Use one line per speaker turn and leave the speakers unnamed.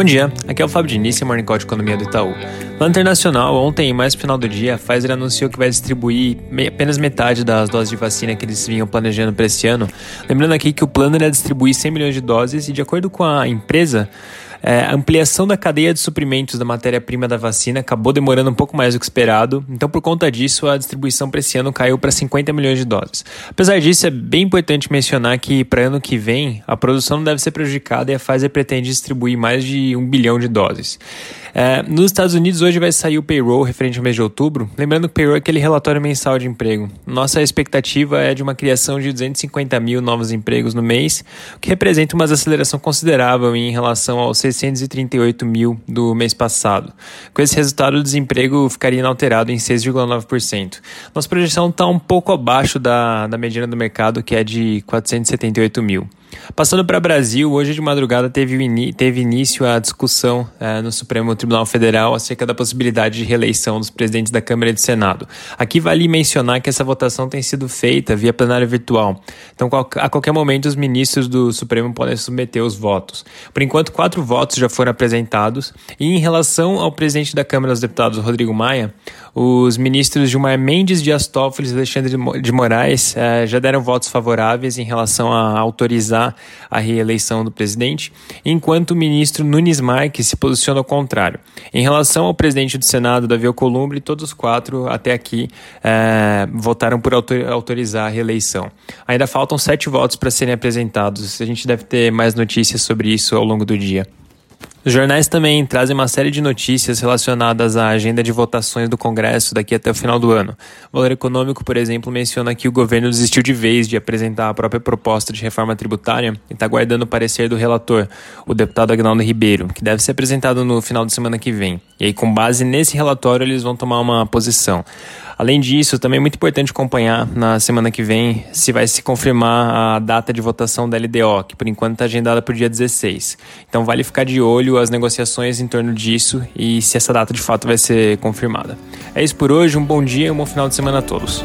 Bom dia, aqui é o Fábio Diniz, Morning Call de Economia do Itaú. No internacional, ontem, mais no final do dia, a Pfizer anunciou que vai distribuir apenas metade das doses de vacina que eles vinham planejando para esse ano. Lembrando aqui que o plano era distribuir 100 milhões de doses e, de acordo com a empresa, é, a ampliação da cadeia de suprimentos da matéria-prima da vacina acabou demorando um pouco mais do que esperado, então por conta disso a distribuição para esse ano caiu para 50 milhões de doses. Apesar disso, é bem importante mencionar que para ano que vem a produção não deve ser prejudicada e a Pfizer pretende distribuir mais de um bilhão de doses. É, nos Estados Unidos hoje vai sair o payroll referente ao mês de outubro. Lembrando que o payroll é aquele relatório mensal de emprego. Nossa expectativa é de uma criação de 250 mil novos empregos no mês, o que representa uma desaceleração considerável em relação aos 638 mil do mês passado. Com esse resultado, o desemprego ficaria inalterado em 6,9%. Nossa projeção está um pouco abaixo da, da mediana do mercado, que é de 478 mil. Passando para o Brasil, hoje de madrugada teve, teve início a discussão é, no Supremo Tribunal Federal acerca da possibilidade de reeleição dos presidentes da Câmara e do Senado. Aqui vale mencionar que essa votação tem sido feita via plenário virtual. Então, a qualquer momento, os ministros do Supremo podem submeter os votos. Por enquanto, quatro votos já foram apresentados. E em relação ao presidente da Câmara dos Deputados, Rodrigo Maia, os ministros Gilmar Mendes, Dias Toffoli e Alexandre de Moraes é, já deram votos favoráveis em relação a autorizar a reeleição do presidente, enquanto o ministro Nunes Marques se posiciona ao contrário. Em relação ao presidente do Senado, Davi Alcolumbre, todos os quatro até aqui é, votaram por autorizar a reeleição. Ainda faltam sete votos para serem apresentados. A gente deve ter mais notícias sobre isso ao longo do dia. Os jornais também trazem uma série de notícias relacionadas à agenda de votações do Congresso daqui até o final do ano. O Valor Econômico, por exemplo, menciona que o governo desistiu de vez de apresentar a própria proposta de reforma tributária e está guardando o parecer do relator, o deputado Agnaldo Ribeiro, que deve ser apresentado no final de semana que vem. E aí, com base nesse relatório, eles vão tomar uma posição. Além disso, também é muito importante acompanhar na semana que vem se vai se confirmar a data de votação da LDO, que por enquanto está agendada para o dia 16. Então vale ficar de as negociações em torno disso e se essa data de fato vai ser confirmada. É isso por hoje, um bom dia e um bom final de semana a todos.